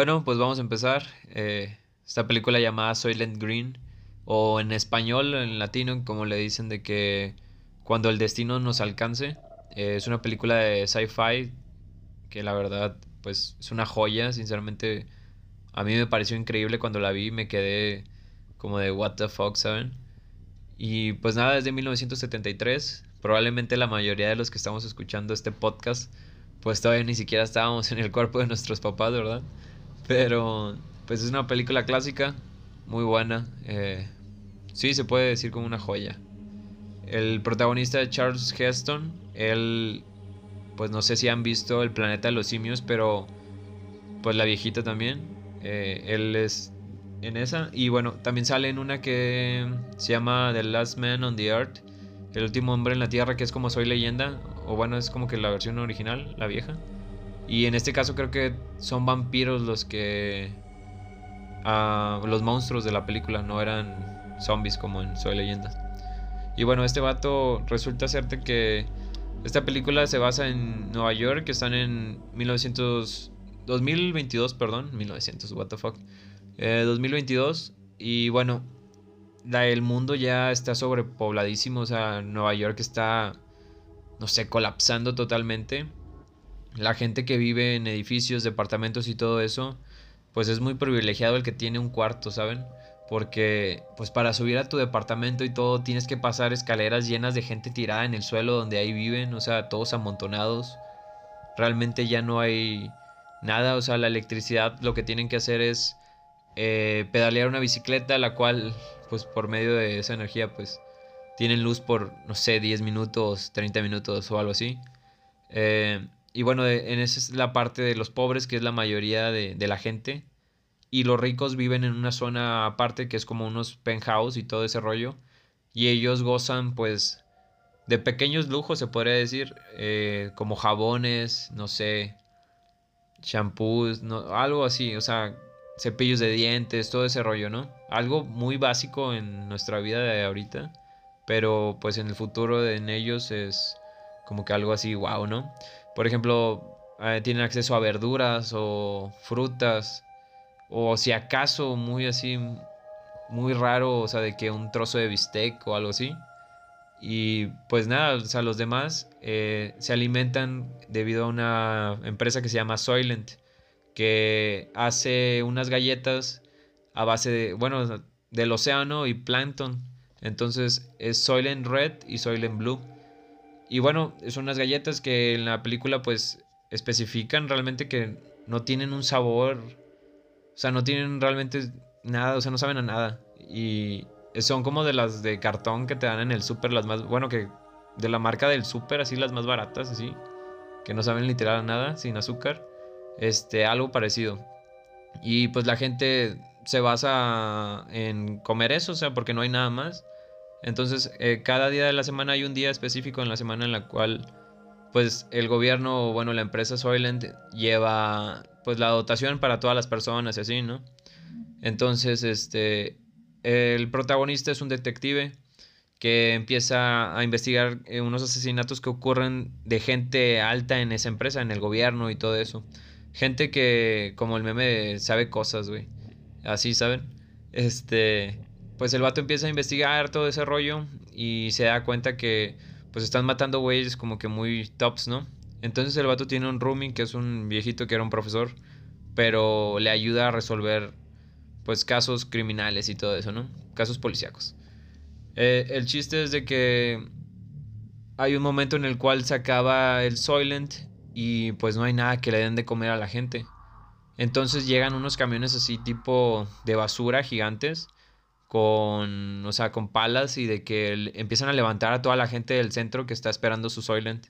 Bueno, pues vamos a empezar. Eh, esta película llamada Soylent Green, o en español, en latino, como le dicen, de que cuando el destino nos alcance. Eh, es una película de sci-fi que la verdad, pues es una joya. Sinceramente, a mí me pareció increíble cuando la vi. Me quedé como de what the fuck, ¿saben? Y pues nada, desde 1973. Probablemente la mayoría de los que estamos escuchando este podcast, pues todavía ni siquiera estábamos en el cuerpo de nuestros papás, ¿verdad? Pero pues es una película clásica, muy buena. Eh, sí, se puede decir como una joya. El protagonista de Charles Heston, él, pues no sé si han visto El planeta de los simios, pero pues la viejita también. Eh, él es en esa. Y bueno, también sale en una que se llama The Last Man on the Earth. El último hombre en la tierra, que es como Soy leyenda. O bueno, es como que la versión original, la vieja. Y en este caso creo que son vampiros los que... Ah, los monstruos de la película, no eran zombies como en Soy leyenda. Y bueno, este vato resulta serte que esta película se basa en Nueva York, que están en 1900... 2022, perdón, 1900, what the fuck. 2022 eh, y bueno, el mundo ya está sobrepobladísimo, o sea, Nueva York está, no sé, colapsando totalmente la gente que vive en edificios, departamentos y todo eso, pues es muy privilegiado el que tiene un cuarto, ¿saben? Porque pues para subir a tu departamento y todo tienes que pasar escaleras llenas de gente tirada en el suelo donde ahí viven, o sea, todos amontonados. Realmente ya no hay nada, o sea, la electricidad lo que tienen que hacer es eh, pedalear una bicicleta, la cual pues por medio de esa energía pues tienen luz por, no sé, 10 minutos, 30 minutos o algo así. Eh, y bueno, en esa es la parte de los pobres, que es la mayoría de, la gente. Y los ricos viven en una zona aparte que es como unos penthouse y todo ese rollo. Y ellos gozan pues de pequeños lujos, se podría decir, eh, como jabones, no sé, shampoos, no, algo así, o sea, cepillos de dientes, todo ese rollo, ¿no? Algo muy básico en nuestra vida de ahorita, pero pues en el futuro en ellos es como que algo así, wow, ¿no? Por ejemplo, eh, tienen acceso a verduras o frutas, o si acaso muy así, muy raro, o sea, de que un trozo de bistec o algo así. Y pues nada, o sea, los demás eh, se alimentan debido a una empresa que se llama Soylent, que hace unas galletas a base de, bueno, del océano y plancton. Entonces es Soylent Red y Soylent Blue. Y bueno, son unas galletas que en la película pues especifican realmente que no tienen un sabor, o sea, no tienen realmente nada, o sea, no saben a nada. Y son como de las de cartón que te dan en el súper, las más, bueno, que de la marca del súper, así las más baratas, así, que no saben literal nada, sin azúcar. Este, algo parecido. Y pues la gente se basa en comer eso, o sea, porque no hay nada más. Entonces, eh, cada día de la semana hay un día específico en la semana en la cual, pues, el gobierno, bueno, la empresa Soylent lleva, pues, la dotación para todas las personas y así, ¿no? Entonces, este, el protagonista es un detective que empieza a investigar eh, unos asesinatos que ocurren de gente alta en esa empresa, en el gobierno y todo eso. Gente que, como el meme, sabe cosas, güey. Así, ¿saben? Este pues el vato empieza a investigar todo ese rollo y se da cuenta que pues están matando güeyes como que muy tops, ¿no? Entonces el vato tiene un rooming que es un viejito que era un profesor, pero le ayuda a resolver pues casos criminales y todo eso, ¿no? Casos policíacos. Eh, el chiste es de que hay un momento en el cual se acaba el Soylent y pues no hay nada que le den de comer a la gente. Entonces llegan unos camiones así tipo de basura gigantes con, o sea, con palas y de que empiezan a levantar a toda la gente del centro que está esperando su Soylent.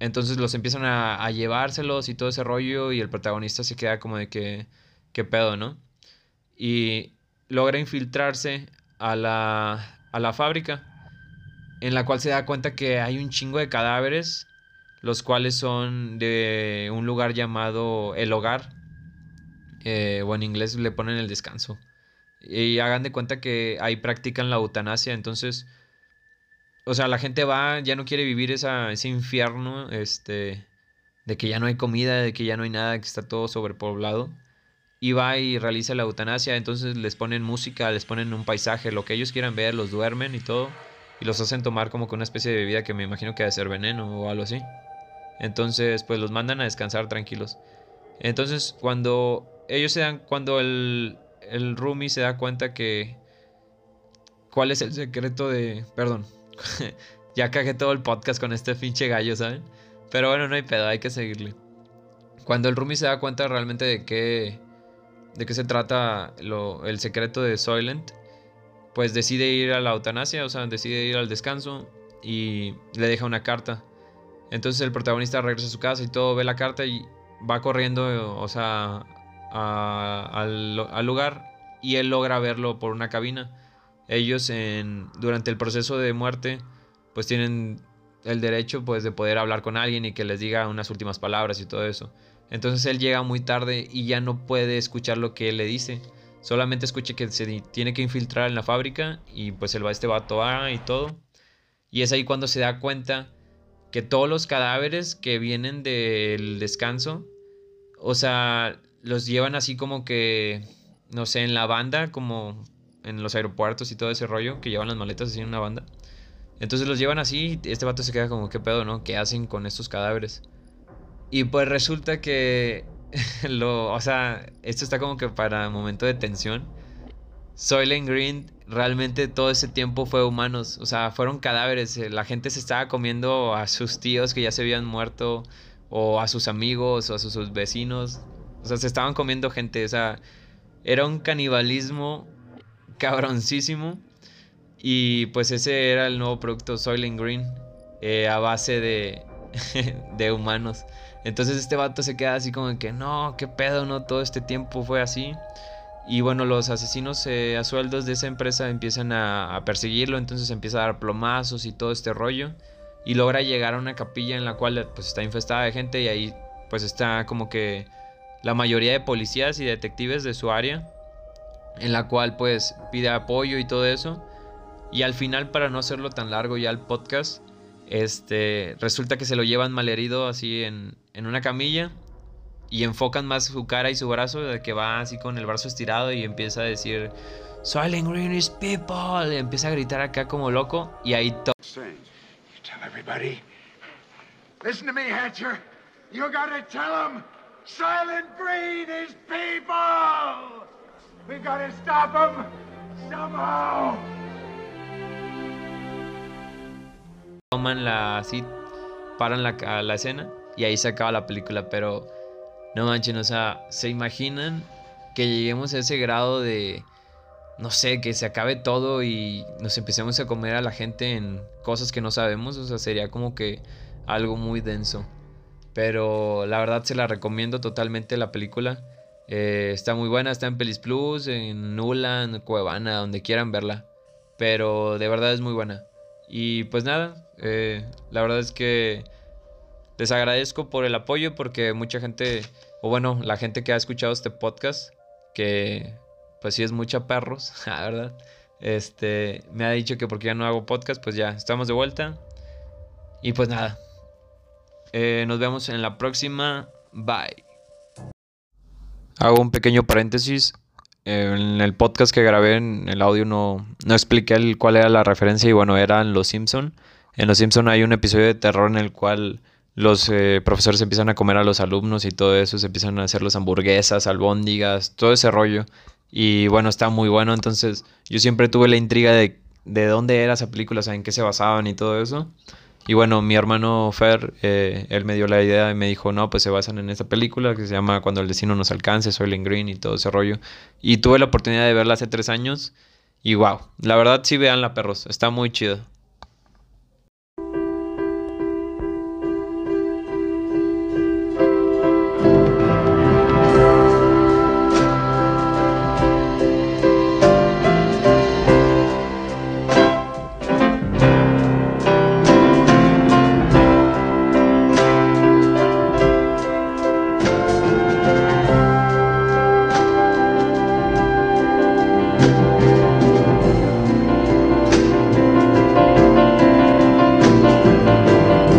Entonces los empiezan a, llevárselos y todo ese rollo y el protagonista se queda como de que, qué pedo, ¿no? Y logra infiltrarse a la, a la fábrica en la cual se da cuenta que hay un chingo de cadáveres, los cuales son de un lugar llamado El Hogar, eh, o en inglés le ponen el descanso. Y hagan de cuenta que ahí practican la eutanasia. Entonces, o sea, la gente va, ya no quiere vivir esa, ese infierno, este, de que ya no hay comida, de que ya no hay nada, que está todo sobrepoblado. y va y realiza la eutanasia. Entonces les ponen música, les ponen un paisaje, lo que ellos quieran ver, los duermen y todo. Y los hacen tomar como que una especie de bebida que me imagino que debe ser veneno o algo así. Entonces, pues los mandan a descansar tranquilos. Entonces, cuando ellos se dan, cuando el, el Rumi se da cuenta que... ¿Cuál es el secreto de... Perdón. ya cagué todo el podcast con este pinche gallo, ¿saben? Pero bueno, no hay pedo, hay que seguirle. Cuando el Rumi se da cuenta realmente de qué, de qué se trata lo, el secreto de Soylent, pues decide ir a la eutanasia, o sea, decide ir al descanso y le deja una carta. Entonces el protagonista regresa a su casa y todo, ve la carta y va corriendo, o sea, al, lugar y él logra verlo por una cabina. Ellos en, durante el proceso de muerte pues tienen el derecho pues de poder hablar con alguien y que les diga unas últimas palabras y todo eso. Entonces él llega muy tarde y ya no puede escuchar lo que él le dice. Solamente escucha que se tiene que infiltrar en la fábrica y pues el va este vato va y todo. Y es ahí cuando se da cuenta que todos los cadáveres que vienen del descanso, o sea, los llevan así como que, no sé, en la banda, como en los aeropuertos y todo ese rollo, que llevan las maletas así en una banda. Entonces los llevan así y este vato se queda como, ¿qué pedo, no? ¿Qué hacen con estos cadáveres? Y pues resulta que, lo, o sea, esto está como que para momento de tensión. Soylent Green realmente todo ese tiempo fue humanos, o sea, fueron cadáveres. Eh, la gente se estaba comiendo a sus tíos que ya se habían muerto, o a sus amigos, o a sus, vecinos. O sea, se estaban comiendo gente, o sea, era un canibalismo cabroncísimo. Y pues ese era el nuevo producto Soylent Green, eh, a base de, de humanos. Entonces este vato se queda así como que, no, qué pedo, no, todo este tiempo fue así. Y bueno, los asesinos eh, a sueldos de esa empresa empiezan a, perseguirlo, entonces empieza a dar plomazos y todo este rollo. Y logra llegar a una capilla en la cual pues está infestada de gente y ahí pues está como que la mayoría de policías y detectives de su área. En la cual pues pide apoyo y todo eso. Y al final, para no hacerlo tan largo ya el podcast, este, resulta que se lo llevan malherido así en, en una camilla y enfocan más su cara y su brazo, de que va así con el brazo estirado y empieza a decir Silent Green is people, empieza a gritar acá como loco y ahí todo. Listen to me, Hatcher. You gotta tell them Silent Green is people. We gotta stop them somehow. Toman la así, paran la, la escena y ahí se acaba la película, pero no manchen, o sea, ¿se imaginan que lleguemos a ese grado de, no sé, que se acabe todo y nos empecemos a comer a la gente en cosas que no sabemos? O sea, sería como que algo muy denso. Pero la verdad se la recomiendo totalmente la película. Eh, está muy buena, está en Pelis Plus, en Nula, en Cuevana, donde quieran verla. Pero de verdad es muy buena. Y pues nada, eh, la verdad es que les agradezco por el apoyo porque mucha gente, o bueno, la gente que ha escuchado este podcast, que pues sí es mucha perros, la verdad, este, me ha dicho que porque ya no hago podcast, pues ya estamos de vuelta. Y pues nada, eh, nos vemos en la próxima, bye. Hago un pequeño paréntesis. En el podcast que grabé en el audio no, no expliqué cuál era la referencia y bueno, eran Los Simpson. En Los Simpson hay un episodio de terror en el cual los eh, profesores empiezan a comer a los alumnos y todo eso, se empiezan a hacer las hamburguesas, albóndigas, todo ese rollo. Y bueno, está muy bueno, entonces yo siempre tuve la intriga de, de dónde era esa película, o en qué se basaban y todo eso. Y bueno, mi hermano Fer, eh, él me dio la idea y me dijo, no, pues se basan en esta película que se llama Cuando el destino nos alcance, Soylent Green y todo ese rollo. Y tuve la oportunidad de verla hace tres años y wow, la verdad sí veanla perros, está muy chido.